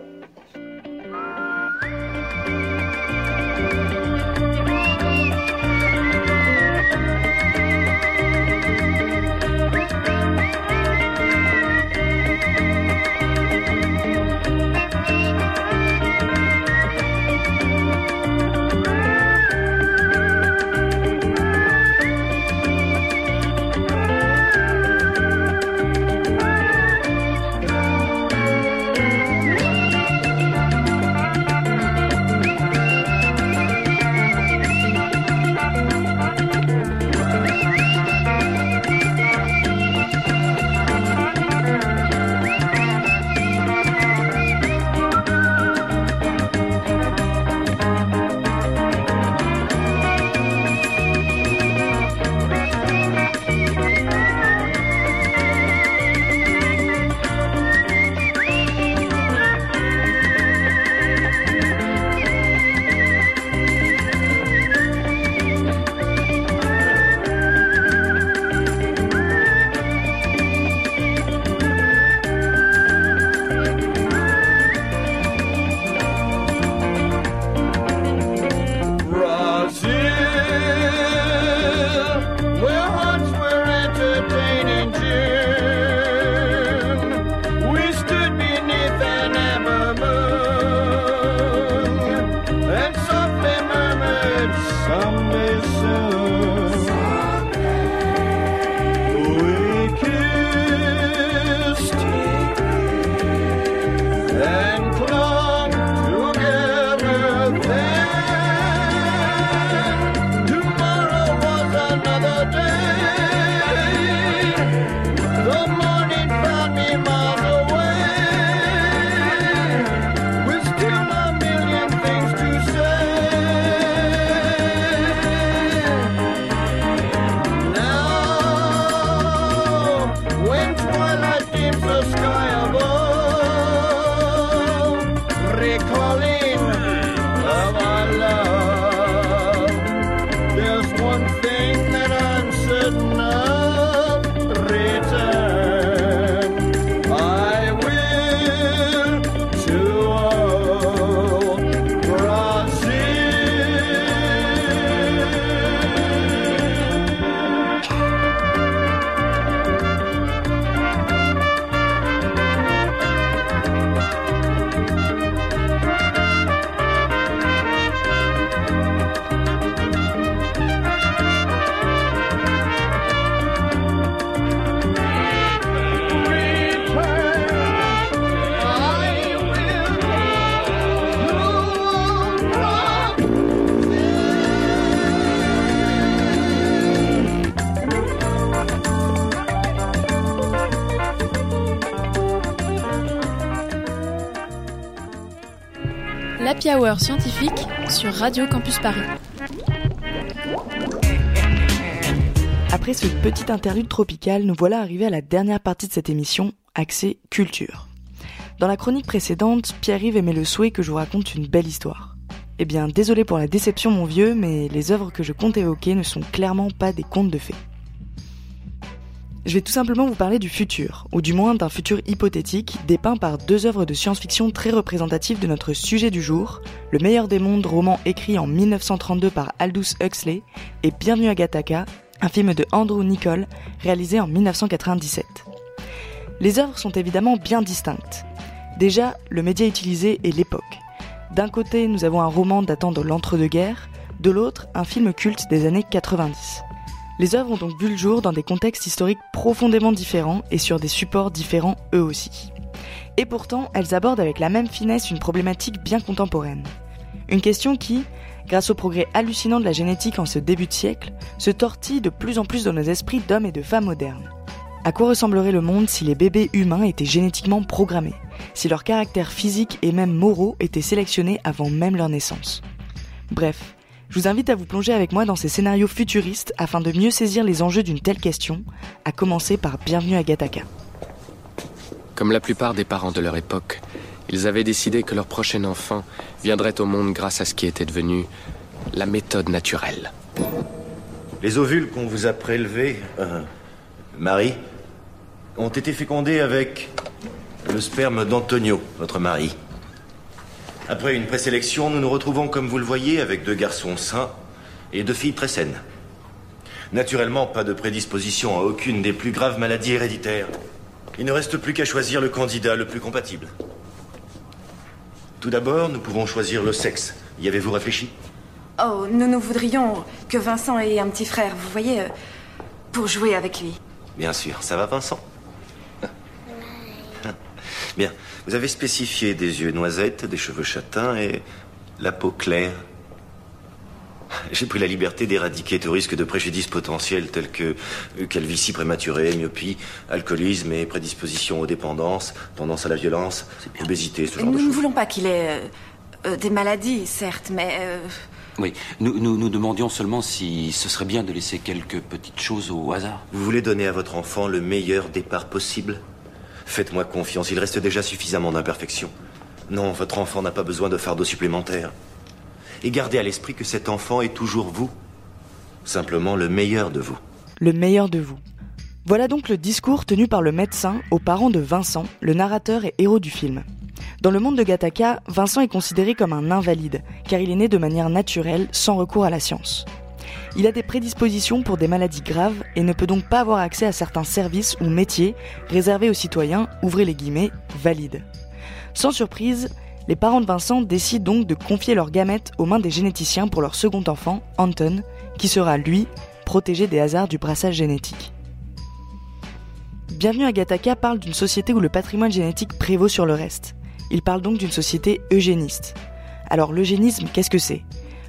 Speaker 9: L'Happy Hour scientifique sur Radio Campus Paris.
Speaker 4: Après ce petit interlude tropical, nous voilà arrivés à la dernière partie de cette émission, axée culture. Dans la chronique précédente, Pierre-Yves aimait le souhait que je vous raconte une belle histoire. Eh bien, désolé pour la déception mon vieux, mais les œuvres que je compte évoquer ne sont clairement pas des contes de fées. Je vais tout simplement vous parler du futur, ou du moins d'un futur hypothétique, dépeint par deux œuvres de science-fiction très représentatives de notre sujet du jour, Le meilleur des mondes, roman écrit en 1932 par Aldous Huxley, et Bienvenue à Gattaca, un film de Andrew Niccol, réalisé en 1997. Les œuvres sont évidemment bien distinctes. Déjà, le média utilisé est l'époque. D'un côté, nous avons un roman datant de l'entre-deux-guerres, de l'autre, un film culte des années 90. Les œuvres ont donc vu le jour dans des contextes historiques profondément différents et sur des supports différents eux aussi. Et pourtant, elles abordent avec la même finesse une problématique bien contemporaine. Une question qui, grâce au progrès hallucinant de la génétique en ce début de siècle, se tortille de plus en plus dans nos esprits d'hommes et de femmes modernes. À quoi ressemblerait le monde si les bébés humains étaient génétiquement programmés, si leurs caractères physiques et même moraux étaient sélectionnés avant même leur naissance? Bref, je vous invite à vous plonger avec moi dans ces scénarios futuristes afin de mieux saisir les enjeux d'une telle question, à commencer par Bienvenue à Gattaca.
Speaker 15: Comme la plupart des parents de leur époque, ils avaient décidé que leur prochain enfant viendrait au monde grâce à ce qui était devenu la méthode naturelle.
Speaker 16: Les ovules qu'on vous a prélevés, euh, Marie, ont été fécondés avec le sperme d'Antonio, votre mari. Après une présélection, nous nous retrouvons, comme vous le voyez, avec deux garçons sains et deux filles très saines. Naturellement, pas de prédisposition à aucune des plus graves maladies héréditaires. Il ne reste plus qu'à choisir le candidat le plus compatible. Tout d'abord, nous pouvons choisir le sexe. Y avez-vous réfléchi?
Speaker 17: Oh, nous nous voudrions que Vincent ait un petit frère, vous voyez, euh, pour jouer avec lui.
Speaker 16: Bien sûr. Ça va, Vincent? Bien. Vous avez spécifié des yeux noisettes, des cheveux châtains et la peau claire. J'ai pris la liberté d'éradiquer tout risque de préjudice potentiel tels que calvitie prématurée, myopie, alcoolisme et prédisposition aux dépendances, tendance à la violence, obésité, ce genre
Speaker 17: Nous
Speaker 16: de
Speaker 17: ne
Speaker 16: choses.
Speaker 17: voulons pas qu'il ait euh, euh, des maladies, certes, mais euh,
Speaker 18: Oui, nous, nous nous demandions seulement si ce serait bien de laisser quelques petites choses au hasard.
Speaker 16: Vous voulez donner à votre enfant le meilleur départ possible? Faites-moi confiance, il reste déjà suffisamment d'imperfections. Non, votre enfant n'a pas besoin de fardeau supplémentaire. Et gardez à l'esprit que cet enfant est toujours vous. Simplement le meilleur de vous.
Speaker 4: Le meilleur de vous. Voilà donc le discours tenu par le médecin aux parents de Vincent, le narrateur et héros du film. Dans le monde de Gattaca, Vincent est considéré comme un invalide, car il est né de manière naturelle, sans recours à la science. Il a des prédispositions pour des maladies graves et ne peut donc pas avoir accès à certains services ou métiers réservés aux citoyens, ouvrez les guillemets, valides. Sans surprise, Les parents de Vincent décident donc de confier leurs gamètes aux mains des généticiens pour leur second enfant, Anton, qui sera, lui, protégé des hasards du brassage génétique. Bienvenue à Gataka parle d'une société où le patrimoine génétique prévaut sur le reste. Il parle donc d'une société eugéniste. Alors l'eugénisme, qu'est-ce que c'est?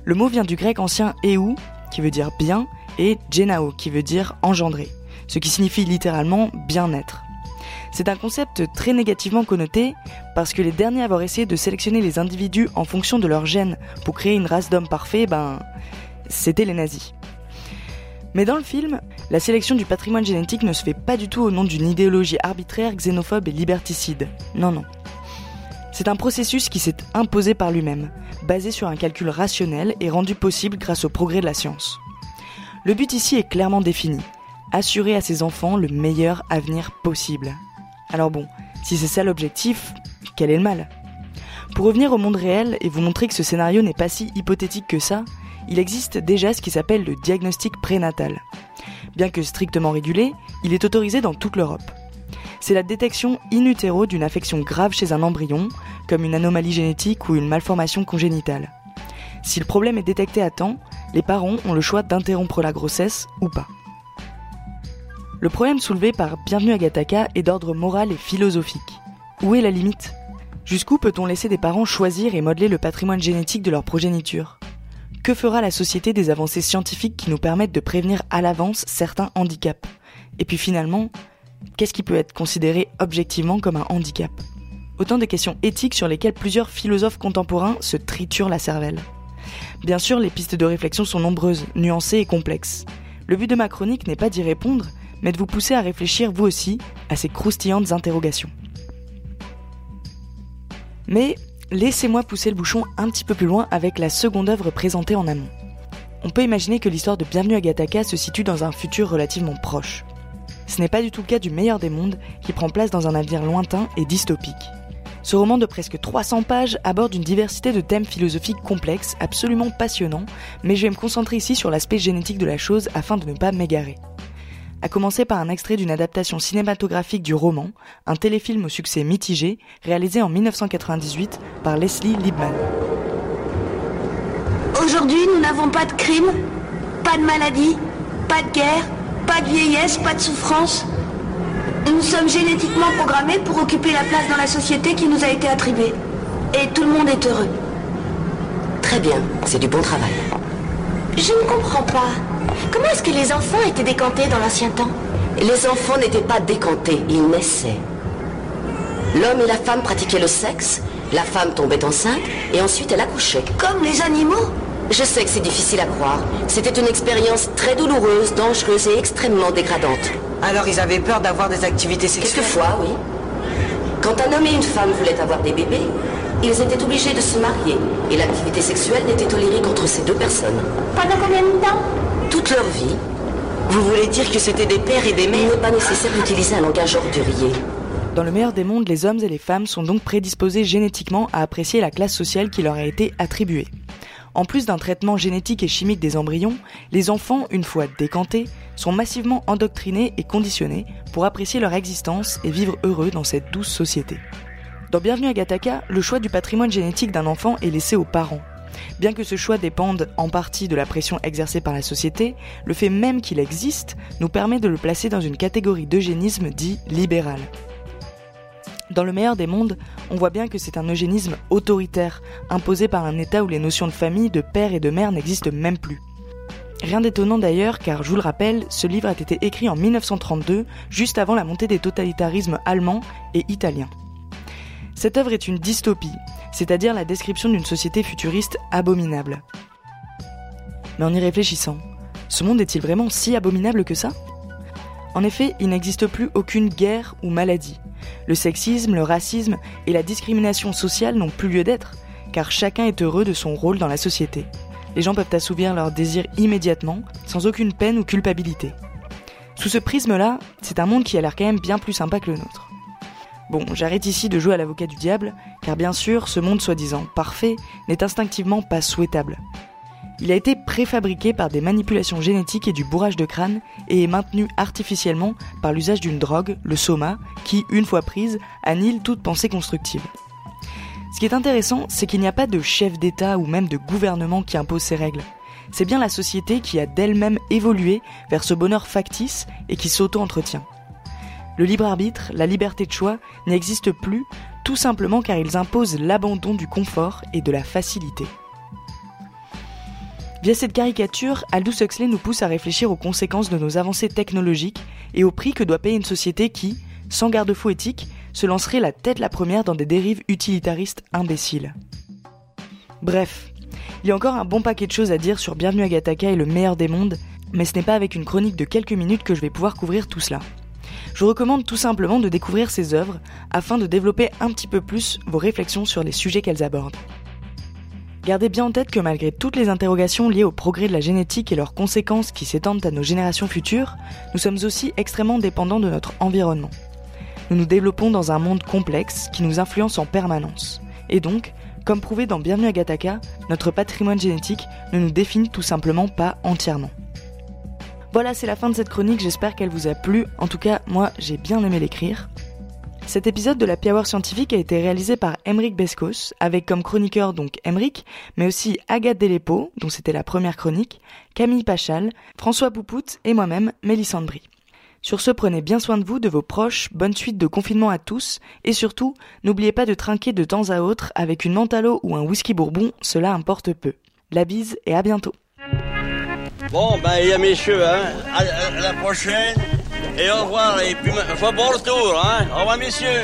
Speaker 4: Le mot vient du grec ancien eu, qui veut dire bien, et genao, qui veut dire engendrer, ce qui signifie littéralement bien-être. C'est un concept très négativement connoté parce que les derniers à avoir essayé de sélectionner les individus en fonction de leurs gènes pour créer une race d'hommes parfaits, ben, c'était les nazis. Mais dans le film, la sélection du patrimoine génétique ne se fait pas du tout au nom d'une idéologie arbitraire, xénophobe et liberticide. Non, non. C'est un processus qui s'est imposé par lui-même, basé sur un calcul rationnel et rendu possible grâce au progrès de la science. Le but ici est clairement défini, assurer à ses enfants le meilleur avenir possible. Alors bon, si c'est ça l'objectif, quel est le mal? Pour revenir au monde réel et vous montrer que ce scénario n'est pas si hypothétique que ça, il existe déjà ce qui s'appelle le diagnostic prénatal. Bien que strictement régulé, il est autorisé dans toute l'Europe. C'est la détection in utero d'une affection grave chez un embryon, comme une anomalie génétique ou une malformation congénitale. Si le problème est détecté à temps, les parents ont le choix d'interrompre la grossesse ou pas. Le problème soulevé par Bienvenue à Gataka est d'ordre moral et philosophique. Où est la limite? Jusqu'où peut-on laisser des parents choisir et modeler le patrimoine génétique de leur progéniture? Que fera la société des avancées scientifiques qui nous permettent de prévenir à l'avance certains handicaps? Et puis finalement, qu'est-ce qui peut être considéré objectivement comme un handicap? Autant de questions éthiques sur lesquelles plusieurs philosophes contemporains se triturent la cervelle. Bien sûr, les pistes de réflexion sont nombreuses, nuancées et complexes. Le but de ma chronique n'est pas d'y répondre, mais de vous pousser à réfléchir vous aussi à ces croustillantes interrogations. Mais laissez-moi pousser le bouchon un petit peu plus loin avec la seconde œuvre présentée en amont. On peut imaginer que l'histoire de Bienvenue à Gataka se situe dans un futur relativement proche. Ce n'est pas du tout le cas du meilleur des mondes qui prend place dans un avenir lointain et dystopique. Ce roman de presque 300 pages aborde une diversité de thèmes philosophiques complexes, absolument passionnants, mais je vais me concentrer ici sur l'aspect génétique de la chose afin de ne pas m'égarer à commencer par un extrait d'une adaptation cinématographique du roman, un téléfilm au succès mitigé, réalisé en 1998 par Leslie Liebman.
Speaker 19: Aujourd'hui, nous n'avons pas de crime, pas de maladie, pas de guerre, pas de vieillesse, pas de souffrance. Nous sommes génétiquement programmés pour occuper la place dans la société qui nous a été attribuée. Et tout le monde est heureux.
Speaker 12: Très bien, c'est du bon travail.
Speaker 19: Je ne comprends pas. Comment est-ce que les enfants étaient décantés dans l'ancien temps?
Speaker 12: Les enfants n'étaient pas décantés, ils naissaient. L'homme et la femme pratiquaient le sexe, la femme tombait enceinte et ensuite elle accouchait.
Speaker 19: Comme les animaux?
Speaker 12: Je sais que c'est difficile à croire. C'était une expérience très douloureuse, dangereuse et extrêmement dégradante.
Speaker 20: Alors ils avaient peur d'avoir des activités sexuelles?
Speaker 12: Quelquefois, oui. Quand un homme et une femme voulaient avoir des bébés, ils étaient obligés de se marier et l'activité sexuelle n'était tolérée qu'entre ces deux personnes.
Speaker 19: Pendant combien de temps?
Speaker 12: Toute leur vie.
Speaker 20: Vous voulez dire que c'était des pères et des
Speaker 12: Il
Speaker 20: mères
Speaker 12: n'est pas nécessaire d'utiliser un langage ordurier.
Speaker 4: Dans le meilleur des mondes, les hommes et les femmes sont donc prédisposés génétiquement à apprécier la classe sociale qui leur a été attribuée. En plus d'un traitement génétique et chimique des embryons, les enfants, une fois décantés, sont massivement endoctrinés et conditionnés pour apprécier leur existence et vivre heureux dans cette douce société. Dans Bienvenue à Gataka, le choix du patrimoine génétique d'un enfant est laissé aux parents. Bien que ce choix dépende en partie de la pression exercée par la société, le fait même qu'il existe nous permet de le placer dans une catégorie d'eugénisme dit libéral. Dans le meilleur des mondes, on voit bien que c'est un eugénisme autoritaire, imposé par un État où les notions de famille, de père et de mère n'existent même plus. Rien d'étonnant d'ailleurs, car je vous le rappelle, ce livre a été écrit en 1932, juste avant la montée des totalitarismes allemands et italiens. Cette œuvre est une dystopie, c'est-à-dire la description d'une société futuriste abominable. Mais en y réfléchissant, ce monde est-il vraiment si abominable que ça? En effet, il n'existe plus aucune guerre ou maladie. Le sexisme, le racisme et la discrimination sociale n'ont plus lieu d'être, car chacun est heureux de son rôle dans la société. Les gens peuvent assouvir leurs désirs immédiatement, sans aucune peine ou culpabilité. Sous ce prisme-là, c'est un monde qui a l'air quand même bien plus sympa que le nôtre. Bon, j'arrête ici de jouer à l'avocat du diable, car bien sûr, ce monde soi-disant parfait n'est instinctivement pas souhaitable. Il a été préfabriqué par des manipulations génétiques et du bourrage de crâne et est maintenu artificiellement par l'usage d'une drogue, le soma, qui, une fois prise, annihile toute pensée constructive. Ce qui est intéressant, c'est qu'il n'y a pas de chef d'État ou même de gouvernement qui impose ces règles. C'est bien la société qui a d'elle-même évolué vers ce bonheur factice et qui s'auto-entretient. Le libre arbitre, la liberté de choix n'existent plus tout simplement car ils imposent l'abandon du confort et de la facilité. Via cette caricature, Aldous Huxley nous pousse à réfléchir aux conséquences de nos avancées technologiques et au prix que doit payer une société qui, sans garde-fou éthique, se lancerait la tête la première dans des dérives utilitaristes imbéciles. Bref, il y a encore un bon paquet de choses à dire sur Bienvenue à Gattaca et le meilleur des mondes, mais ce n'est pas avec une chronique de quelques minutes que je vais pouvoir couvrir tout cela. Je vous recommande tout simplement de découvrir ces œuvres afin de développer un petit peu plus vos réflexions sur les sujets qu'elles abordent. Gardez bien en tête que malgré toutes les interrogations liées au progrès de la génétique et leurs conséquences qui s'étendent à nos générations futures, nous sommes aussi extrêmement dépendants de notre environnement. Nous nous développons dans un monde complexe qui nous influence en permanence. Et donc, comme prouvé dans Bienvenue à Gattaca, notre patrimoine génétique ne nous définit tout simplement pas entièrement. Voilà, c'est la fin de cette chronique, j'espère qu'elle vous a plu. En tout cas, moi, j'ai bien aimé l'écrire. Cet épisode de la Power Scientifique a été réalisé par Emeric Bescos, avec comme chroniqueur donc Emeric, mais aussi Agathe Delépo, dont c'était la première chronique, Camille Pachal, François Poupout et moi-même, Mélissande Brie. Sur ce, prenez bien soin de vous, de vos proches, bonne suite de confinement à tous, et surtout, n'oubliez pas de trinquer de temps à autre avec une mentalo ou un whisky bourbon, cela importe peu. La bise et à bientôt.
Speaker 21: Bon, ben, y a messieurs, hein. À la prochaine. Et au revoir. Et puis, bon retour, hein. Au revoir, messieurs.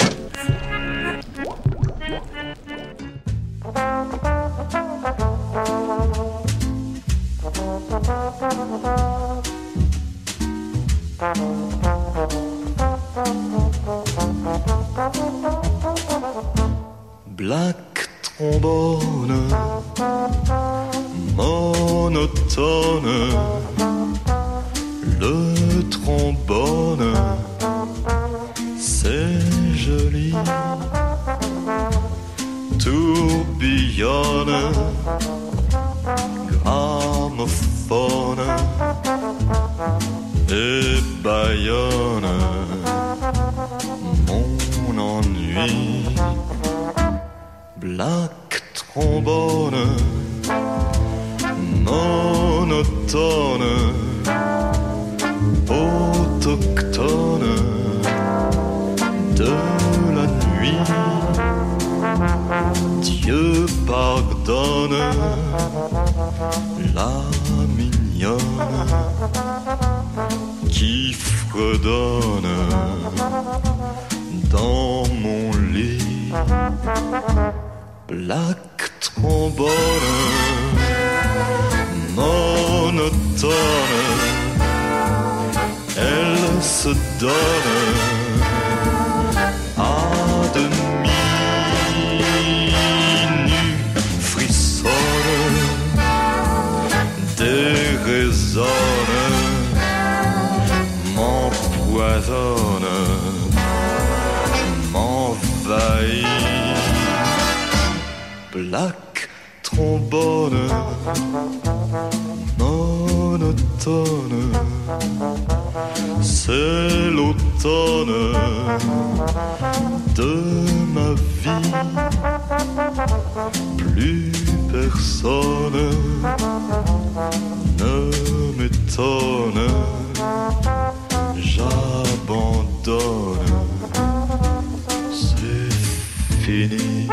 Speaker 22: Black trombone, monotone, le trombone, c'est joli, tourbillonne, gramophone. Et Bayonne, mon ennui. Black trombone, monotone, autochtone de la nuit. Dieu pardonne la mignonne qui fredonne dans mon lit. Black trombone, monotone, se donne à demi nu, frissonne, déraisonne, m'empoisonne, je m'envahis. Black trombone, monotone, c'est l'automne de ma vie. Plus personne ne m'étonne, j'abandonne, c'est fini.